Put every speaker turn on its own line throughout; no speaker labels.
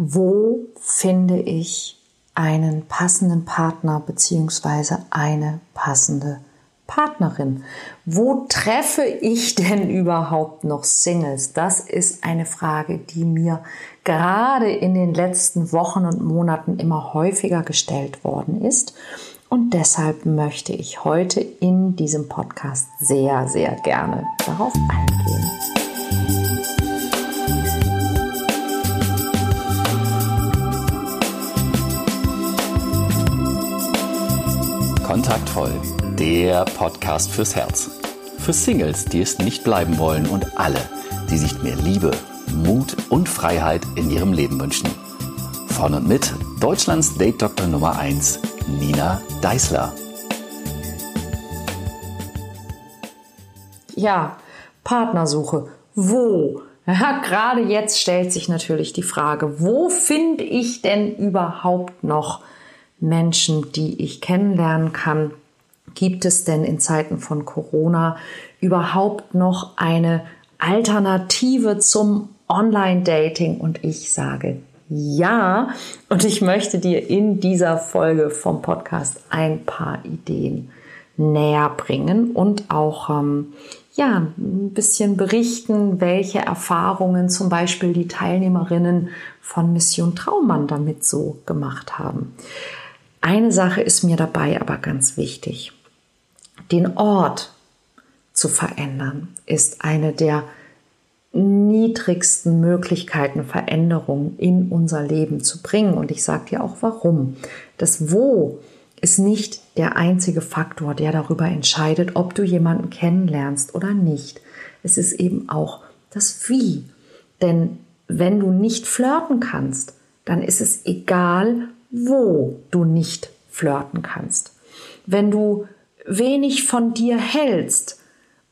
wo finde ich einen passenden Partner beziehungsweise eine passende Partnerin? Wo treffe ich denn überhaupt noch Singles? Das ist eine Frage, die mir gerade in den letzten Wochen und Monaten immer häufiger gestellt worden ist. Und deshalb möchte ich heute in diesem Podcast sehr, sehr gerne darauf eingehen.
Kontaktvoll, der Podcast fürs Herz. Für Singles, die es nicht bleiben wollen und alle, die sich mehr Liebe, Mut und Freiheit in ihrem Leben wünschen. Von und mit Deutschlands Date Doktor Nummer 1, Nina Deißler.
Ja, Partnersuche. Wo? Ja, gerade jetzt stellt sich natürlich die Frage, wo finde ich denn überhaupt noch Menschen, die ich kennenlernen kann? Gibt es denn in Zeiten von Corona überhaupt noch eine Alternative zum Online-Dating? Und ich sage ja. Und ich möchte dir in dieser Folge vom Podcast ein paar Ideen näher bringen und auch ähm, ja, ein bisschen berichten, welche Erfahrungen zum Beispiel die Teilnehmerinnen von Mission Traummann damit so gemacht haben. Eine Sache ist mir dabei aber ganz wichtig. Den Ort zu verändern ist eine der niedrigsten Möglichkeiten, Veränderungen in unser Leben zu bringen. Und ich sage dir auch warum. Das Wo ist nicht der einzige Faktor, der darüber entscheidet, ob du jemanden kennenlernst oder nicht. Es ist eben auch das Wie. Denn wenn du nicht flirten kannst, dann ist es egal, wo du nicht flirten kannst. Wenn du wenig von dir hältst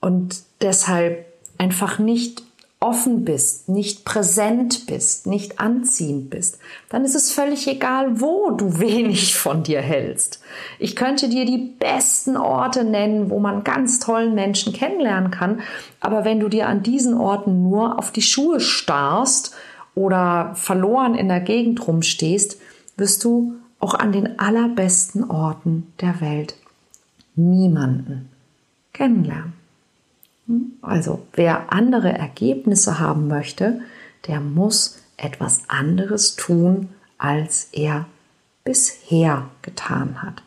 und deshalb einfach nicht offen bist, nicht präsent bist, nicht anziehend bist, dann ist es völlig egal, wo du wenig von dir hältst. Ich könnte dir die besten Orte nennen, wo man ganz tollen Menschen kennenlernen kann, aber wenn du dir an diesen Orten nur auf die Schuhe starrst oder verloren in der Gegend rumstehst, wirst du auch an den allerbesten Orten der Welt niemanden kennenlernen. Also wer andere Ergebnisse haben möchte, der muss etwas anderes tun, als er bisher getan hat.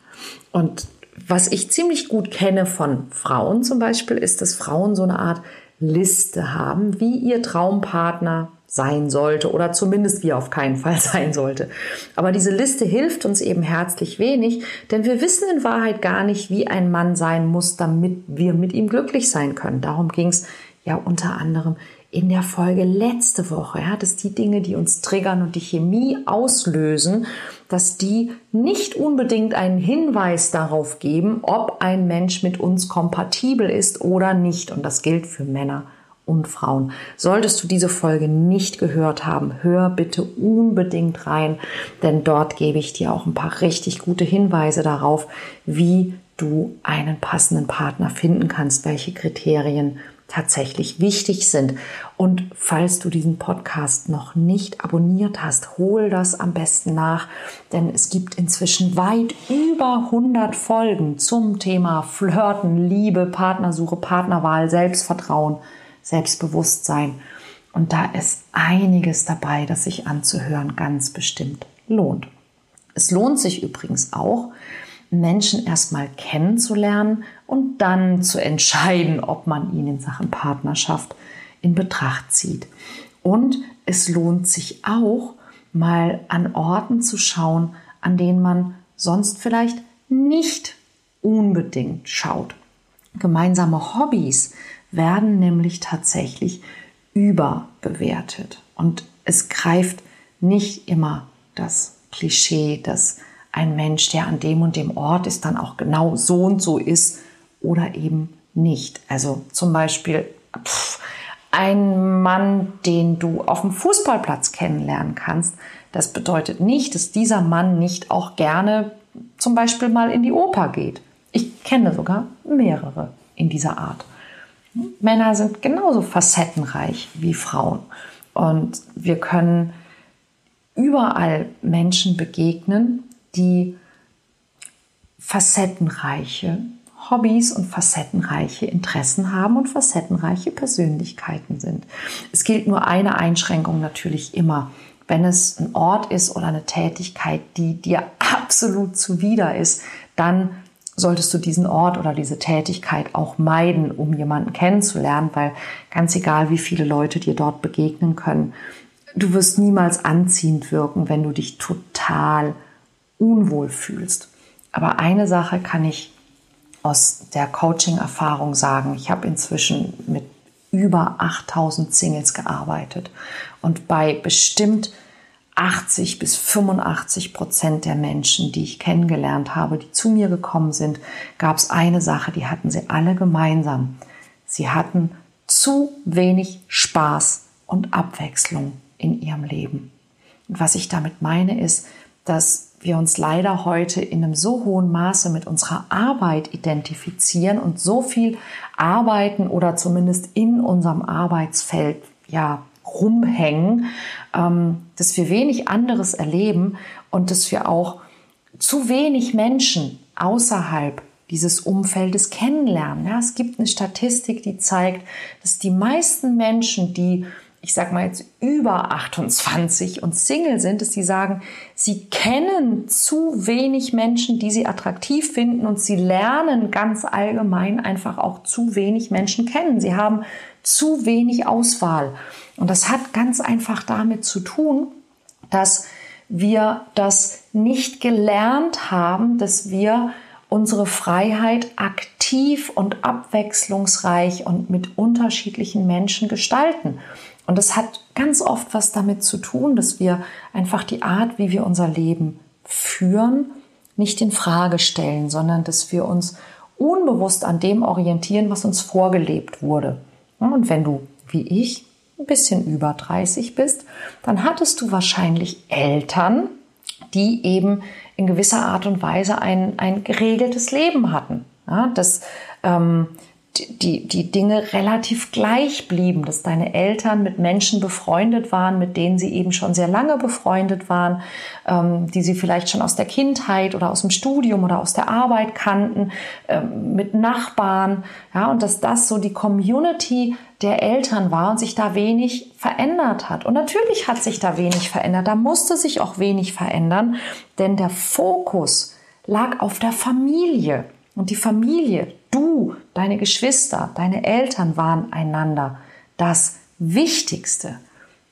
Und was ich ziemlich gut kenne von Frauen zum Beispiel, ist, dass Frauen so eine Art Liste haben, wie ihr Traumpartner sein sollte oder zumindest wie auf keinen Fall sein sollte. Aber diese Liste hilft uns eben herzlich wenig, denn wir wissen in Wahrheit gar nicht, wie ein Mann sein muss, damit wir mit ihm glücklich sein können. Darum ging es ja unter anderem in der Folge letzte Woche, ja, dass die Dinge, die uns triggern und die Chemie auslösen, dass die nicht unbedingt einen Hinweis darauf geben, ob ein Mensch mit uns kompatibel ist oder nicht. Und das gilt für Männer und Frauen. Solltest du diese Folge nicht gehört haben, hör bitte unbedingt rein, denn dort gebe ich dir auch ein paar richtig gute Hinweise darauf, wie du einen passenden Partner finden kannst, welche Kriterien tatsächlich wichtig sind. Und falls du diesen Podcast noch nicht abonniert hast, hol das am besten nach, denn es gibt inzwischen weit über 100 Folgen zum Thema Flirten, Liebe, Partnersuche, Partnerwahl, Selbstvertrauen Selbstbewusstsein. Und da ist einiges dabei, das sich anzuhören ganz bestimmt lohnt. Es lohnt sich übrigens auch, Menschen erstmal kennenzulernen und dann zu entscheiden, ob man ihn in Sachen Partnerschaft in Betracht zieht. Und es lohnt sich auch, mal an Orten zu schauen, an denen man sonst vielleicht nicht unbedingt schaut. Gemeinsame Hobbys werden nämlich tatsächlich überbewertet. Und es greift nicht immer das Klischee, dass ein Mensch, der an dem und dem Ort ist, dann auch genau so und so ist oder eben nicht. Also zum Beispiel pff, ein Mann, den du auf dem Fußballplatz kennenlernen kannst, das bedeutet nicht, dass dieser Mann nicht auch gerne zum Beispiel mal in die Oper geht. Ich kenne sogar mehrere in dieser Art. Männer sind genauso facettenreich wie Frauen. Und wir können überall Menschen begegnen, die facettenreiche Hobbys und facettenreiche Interessen haben und facettenreiche Persönlichkeiten sind. Es gilt nur eine Einschränkung natürlich immer. Wenn es ein Ort ist oder eine Tätigkeit, die dir absolut zuwider ist, dann solltest du diesen Ort oder diese Tätigkeit auch meiden, um jemanden kennenzulernen, weil ganz egal, wie viele Leute dir dort begegnen können, du wirst niemals anziehend wirken, wenn du dich total unwohl fühlst. Aber eine Sache kann ich aus der Coaching-Erfahrung sagen. Ich habe inzwischen mit über 8000 Singles gearbeitet und bei bestimmt 80 bis 85 Prozent der Menschen, die ich kennengelernt habe, die zu mir gekommen sind, gab es eine Sache, die hatten sie alle gemeinsam. Sie hatten zu wenig Spaß und Abwechslung in ihrem Leben. Und was ich damit meine, ist, dass wir uns leider heute in einem so hohen Maße mit unserer Arbeit identifizieren und so viel arbeiten oder zumindest in unserem Arbeitsfeld ja rumhängen, ähm, dass wir wenig anderes erleben und dass wir auch zu wenig Menschen außerhalb dieses Umfeldes kennenlernen. Ja, es gibt eine Statistik, die zeigt, dass die meisten Menschen, die ich sag mal jetzt über 28 und Single sind, dass sie sagen, sie kennen zu wenig Menschen, die sie attraktiv finden und sie lernen ganz allgemein einfach auch zu wenig Menschen kennen. Sie haben zu wenig Auswahl. Und das hat ganz einfach damit zu tun, dass wir das nicht gelernt haben, dass wir unsere Freiheit aktiv und abwechslungsreich und mit unterschiedlichen Menschen gestalten. Und es hat ganz oft was damit zu tun, dass wir einfach die Art, wie wir unser Leben führen, nicht in Frage stellen, sondern dass wir uns unbewusst an dem orientieren, was uns vorgelebt wurde. Und wenn du, wie ich, ein bisschen über 30 bist, dann hattest du wahrscheinlich Eltern, die eben in gewisser Art und Weise ein, ein geregeltes Leben hatten. Ja, das ähm, die, die Dinge relativ gleich blieben, dass deine Eltern mit Menschen befreundet waren, mit denen sie eben schon sehr lange befreundet waren, ähm, die sie vielleicht schon aus der Kindheit oder aus dem Studium oder aus der Arbeit kannten, ähm, mit Nachbarn, ja, und dass das so die Community der Eltern war und sich da wenig verändert hat. Und natürlich hat sich da wenig verändert, da musste sich auch wenig verändern, denn der Fokus lag auf der Familie. Und die Familie, du, deine Geschwister, deine Eltern waren einander das Wichtigste.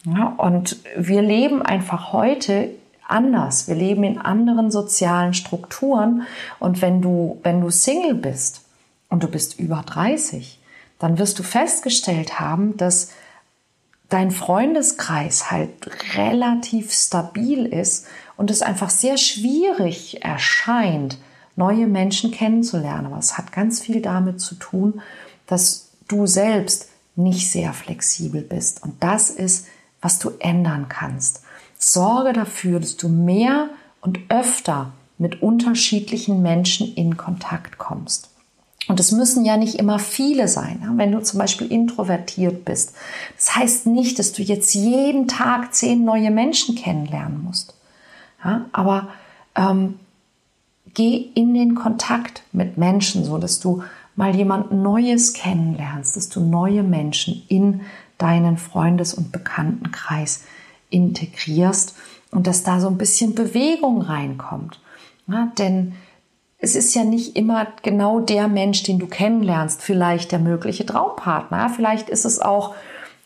Ja, und wir leben einfach heute anders. Wir leben in anderen sozialen Strukturen. Und wenn du, wenn du Single bist und du bist über 30, dann wirst du festgestellt haben, dass dein Freundeskreis halt relativ stabil ist und es einfach sehr schwierig erscheint, neue Menschen kennenzulernen. Aber es hat ganz viel damit zu tun, dass du selbst nicht sehr flexibel bist. Und das ist, was du ändern kannst. Sorge dafür, dass du mehr und öfter mit unterschiedlichen Menschen in Kontakt kommst. Und es müssen ja nicht immer viele sein. Wenn du zum Beispiel introvertiert bist, das heißt nicht, dass du jetzt jeden Tag zehn neue Menschen kennenlernen musst. Aber ähm, geh in den Kontakt mit Menschen, so dass du mal jemand Neues kennenlernst, dass du neue Menschen in deinen Freundes- und Bekanntenkreis integrierst und dass da so ein bisschen Bewegung reinkommt. Denn es ist ja nicht immer genau der Mensch, den du kennenlernst, vielleicht der mögliche Traumpartner. Vielleicht ist es auch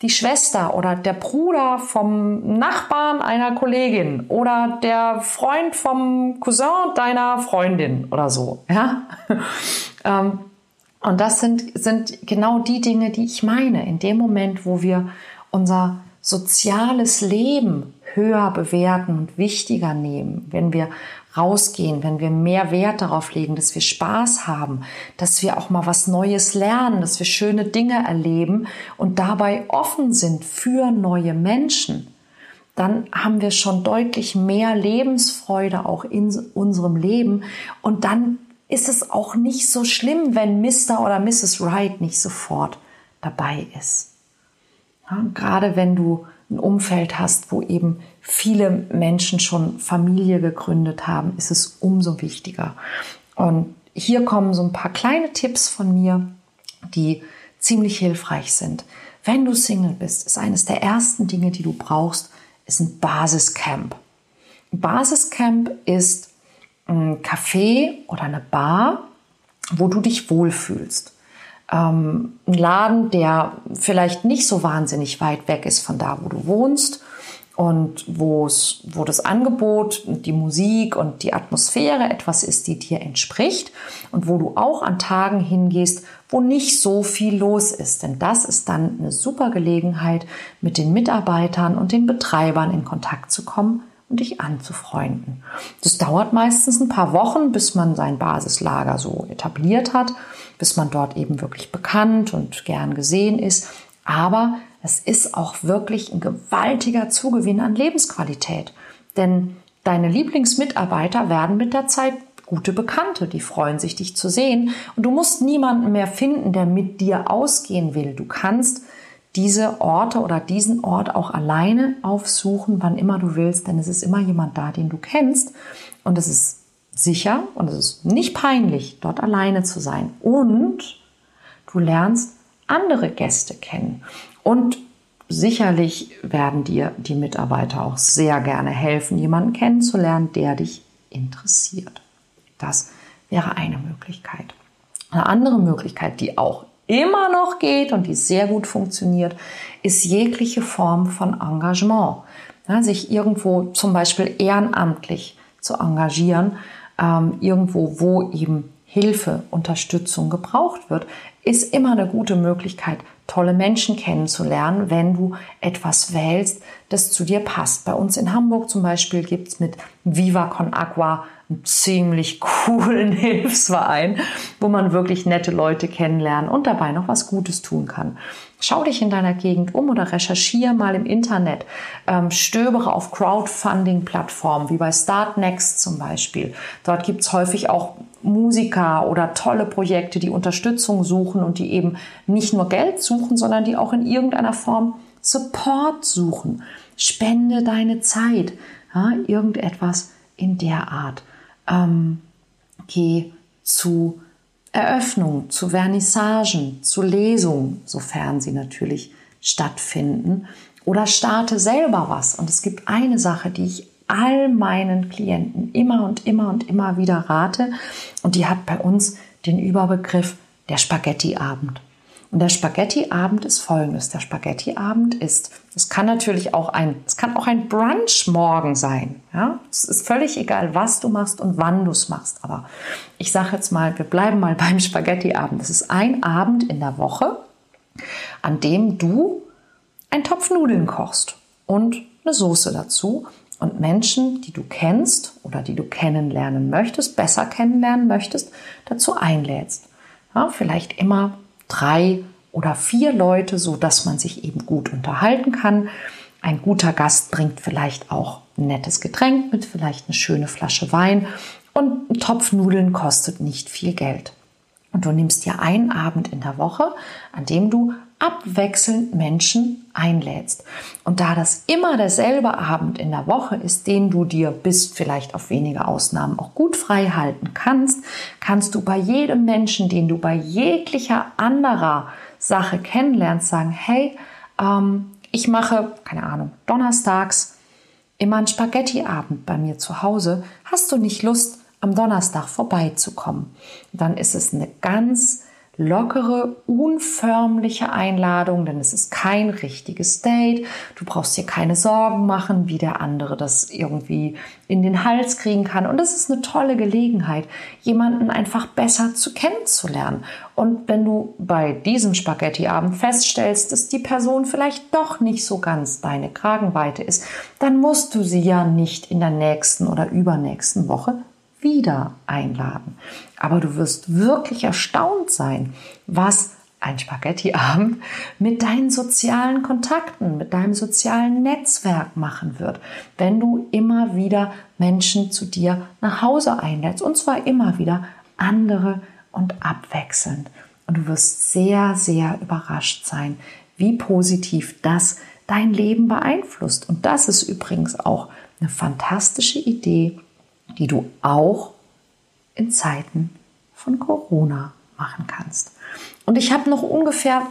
die Schwester oder der Bruder vom Nachbarn einer Kollegin oder der Freund vom Cousin deiner Freundin oder so. Ja? Ähm, und das sind, sind genau die Dinge, die ich meine. In dem Moment, wo wir unser soziales Leben höher bewerten und wichtiger nehmen, wenn wir rausgehen, wenn wir mehr Wert darauf legen, dass wir Spaß haben, dass wir auch mal was Neues lernen, dass wir schöne Dinge erleben und dabei offen sind für neue Menschen, dann haben wir schon deutlich mehr Lebensfreude auch in unserem Leben und dann ist es auch nicht so schlimm, wenn Mr. oder Mrs. Wright nicht sofort dabei ist. Ja, gerade wenn du ein Umfeld hast, wo eben viele Menschen schon Familie gegründet haben, ist es umso wichtiger. Und hier kommen so ein paar kleine Tipps von mir, die ziemlich hilfreich sind. Wenn du Single bist, ist eines der ersten Dinge, die du brauchst, ist ein Basiscamp. Ein Basiscamp ist ein Café oder eine Bar, wo du dich wohlfühlst. Ähm, ein Laden, der vielleicht nicht so wahnsinnig weit weg ist von da, wo du wohnst und wo das Angebot, die Musik und die Atmosphäre etwas ist, die dir entspricht und wo du auch an Tagen hingehst, wo nicht so viel los ist. Denn das ist dann eine super Gelegenheit, mit den Mitarbeitern und den Betreibern in Kontakt zu kommen und dich anzufreunden. Das dauert meistens ein paar Wochen, bis man sein Basislager so etabliert hat, bis man dort eben wirklich bekannt und gern gesehen ist. Aber es ist auch wirklich ein gewaltiger Zugewinn an Lebensqualität. Denn deine Lieblingsmitarbeiter werden mit der Zeit gute Bekannte, die freuen sich, dich zu sehen. Und du musst niemanden mehr finden, der mit dir ausgehen will. Du kannst diese Orte oder diesen Ort auch alleine aufsuchen, wann immer du willst, denn es ist immer jemand da, den du kennst. Und es ist sicher und es ist nicht peinlich, dort alleine zu sein. Und du lernst andere Gäste kennen. Und sicherlich werden dir die Mitarbeiter auch sehr gerne helfen, jemanden kennenzulernen, der dich interessiert. Das wäre eine Möglichkeit. Eine andere Möglichkeit, die auch immer noch geht und die sehr gut funktioniert, ist jegliche Form von Engagement. Ja, sich irgendwo zum Beispiel ehrenamtlich zu engagieren, ähm, irgendwo, wo eben Hilfe, Unterstützung gebraucht wird, ist immer eine gute Möglichkeit, tolle Menschen kennenzulernen, wenn du etwas wählst, das zu dir passt. Bei uns in Hamburg zum Beispiel gibt es mit Viva Con Agua einen ziemlich coolen Hilfsverein, wo man wirklich nette Leute kennenlernen und dabei noch was Gutes tun kann. Schau dich in deiner Gegend um oder recherchiere mal im Internet. Ähm, stöbere auf Crowdfunding-Plattformen wie bei Startnext zum Beispiel. Dort gibt es häufig auch Musiker oder tolle Projekte, die Unterstützung suchen und die eben nicht nur Geld suchen, sondern die auch in irgendeiner Form Support suchen. Spende deine Zeit. Ja, irgendetwas in der Art. Ähm, geh zu Eröffnungen, zu Vernissagen, zu Lesungen, sofern sie natürlich stattfinden. Oder starte selber was. Und es gibt eine Sache, die ich all meinen Klienten immer und immer und immer wieder rate. Und die hat bei uns den Überbegriff der Spaghetti-Abend. Und der Spaghetti-Abend ist folgendes. Der Spaghetti-Abend ist, es kann natürlich auch ein, es kann auch ein Brunch-Morgen sein. Ja? Es ist völlig egal, was du machst und wann du es machst. Aber ich sage jetzt mal, wir bleiben mal beim Spaghetti-Abend. Es ist ein Abend in der Woche, an dem du einen Topf Nudeln kochst und eine Soße dazu und Menschen, die du kennst oder die du kennenlernen möchtest, besser kennenlernen möchtest, dazu einlädst. Ja, vielleicht immer drei oder vier Leute, so dass man sich eben gut unterhalten kann. Ein guter Gast bringt vielleicht auch ein nettes Getränk mit, vielleicht eine schöne Flasche Wein und ein Topf Nudeln kostet nicht viel Geld. Und du nimmst dir einen Abend in der Woche, an dem du abwechselnd Menschen einlädst. Und da das immer derselbe Abend in der Woche ist, den du dir bis vielleicht auf wenige Ausnahmen auch gut frei halten kannst, kannst du bei jedem Menschen, den du bei jeglicher anderer Sache kennenlernst, sagen, hey, ähm, ich mache, keine Ahnung, donnerstags immer einen Spaghetti-Abend bei mir zu Hause. Hast du nicht Lust, am Donnerstag vorbeizukommen? Dann ist es eine ganz lockere, unförmliche Einladung, denn es ist kein richtiges Date. Du brauchst dir keine Sorgen machen, wie der andere das irgendwie in den Hals kriegen kann. Und es ist eine tolle Gelegenheit, jemanden einfach besser zu kennenzulernen. Und wenn du bei diesem Spaghetti-Abend feststellst, dass die Person vielleicht doch nicht so ganz deine Kragenweite ist, dann musst du sie ja nicht in der nächsten oder übernächsten Woche wieder einladen. Aber du wirst wirklich erstaunt sein, was ein Spaghetti-Abend mit deinen sozialen Kontakten, mit deinem sozialen Netzwerk machen wird, wenn du immer wieder Menschen zu dir nach Hause einlädst und zwar immer wieder andere und abwechselnd. Und du wirst sehr, sehr überrascht sein, wie positiv das dein Leben beeinflusst. Und das ist übrigens auch eine fantastische Idee, die du auch in Zeiten von Corona machen kannst. Und ich habe noch ungefähr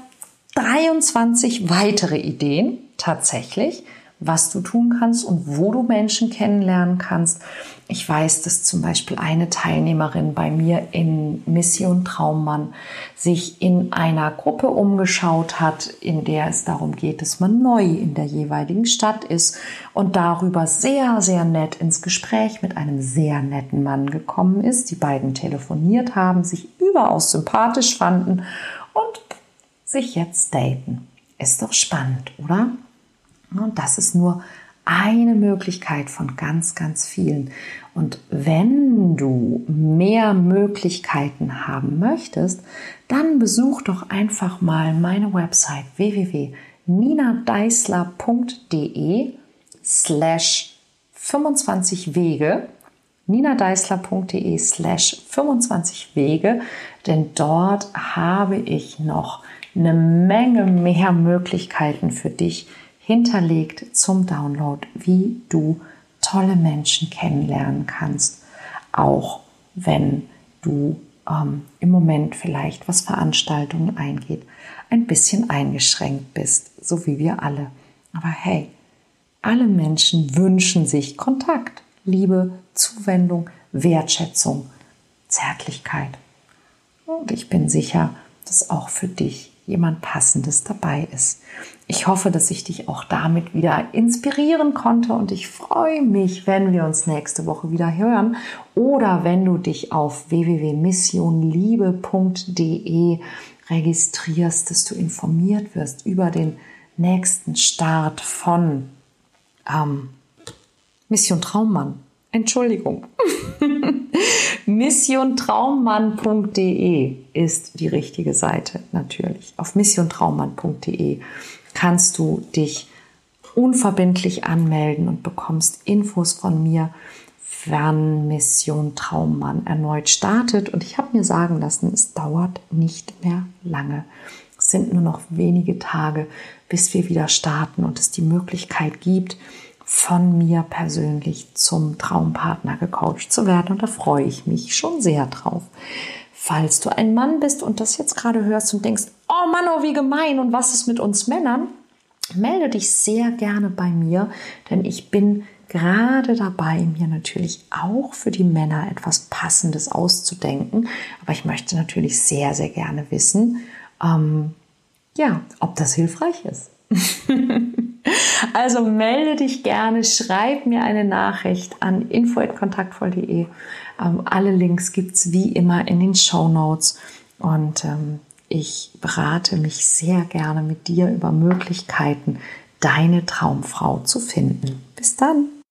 23 weitere Ideen tatsächlich, was du tun kannst und wo du Menschen kennenlernen kannst. Ich weiß, dass zum Beispiel eine Teilnehmerin bei mir in Mission Traummann sich in einer Gruppe umgeschaut hat, in der es darum geht, dass man neu in der jeweiligen Stadt ist und darüber sehr, sehr nett ins Gespräch mit einem sehr netten Mann gekommen ist. Die beiden telefoniert haben, sich überaus sympathisch fanden und sich jetzt daten. Ist doch spannend, oder? Und das ist nur eine Möglichkeit von ganz, ganz vielen. Und wenn du mehr Möglichkeiten haben möchtest, dann besuch doch einfach mal meine Website www.ninadeisler.de slash 25 Wege ninadeisler.de slash 25 Wege, denn dort habe ich noch eine Menge mehr Möglichkeiten für dich, hinterlegt zum Download, wie du tolle Menschen kennenlernen kannst, auch wenn du ähm, im Moment vielleicht, was Veranstaltungen eingeht, ein bisschen eingeschränkt bist, so wie wir alle. Aber hey, alle Menschen wünschen sich Kontakt, Liebe, Zuwendung, Wertschätzung, Zärtlichkeit. Und ich bin sicher, dass auch für dich jemand Passendes dabei ist. Ich hoffe, dass ich dich auch damit wieder inspirieren konnte und ich freue mich, wenn wir uns nächste Woche wieder hören oder wenn du dich auf www.missionliebe.de registrierst, dass du informiert wirst über den nächsten Start von ähm, Mission Traummann. Entschuldigung. missiontraummann.de ist die richtige Seite natürlich. Auf missiontraummann.de kannst du dich unverbindlich anmelden und bekommst Infos von mir, wann Mission Traummann erneut startet. Und ich habe mir sagen lassen, es dauert nicht mehr lange. Es sind nur noch wenige Tage, bis wir wieder starten und es die Möglichkeit gibt, von mir persönlich zum Traumpartner gecoacht zu werden. Und da freue ich mich schon sehr drauf. Falls du ein Mann bist und das jetzt gerade hörst und denkst, oh Mann, oh wie gemein und was ist mit uns Männern? Melde dich sehr gerne bei mir, denn ich bin gerade dabei, mir natürlich auch für die Männer etwas Passendes auszudenken. Aber ich möchte natürlich sehr, sehr gerne wissen, ähm, ja, ob das hilfreich ist. Also melde dich gerne, schreib mir eine Nachricht an info.kontaktvoll.de. Ähm, alle Links gibt es wie immer in den Show Notes und ähm, ich berate mich sehr gerne mit dir über Möglichkeiten, deine Traumfrau zu finden. Bis dann!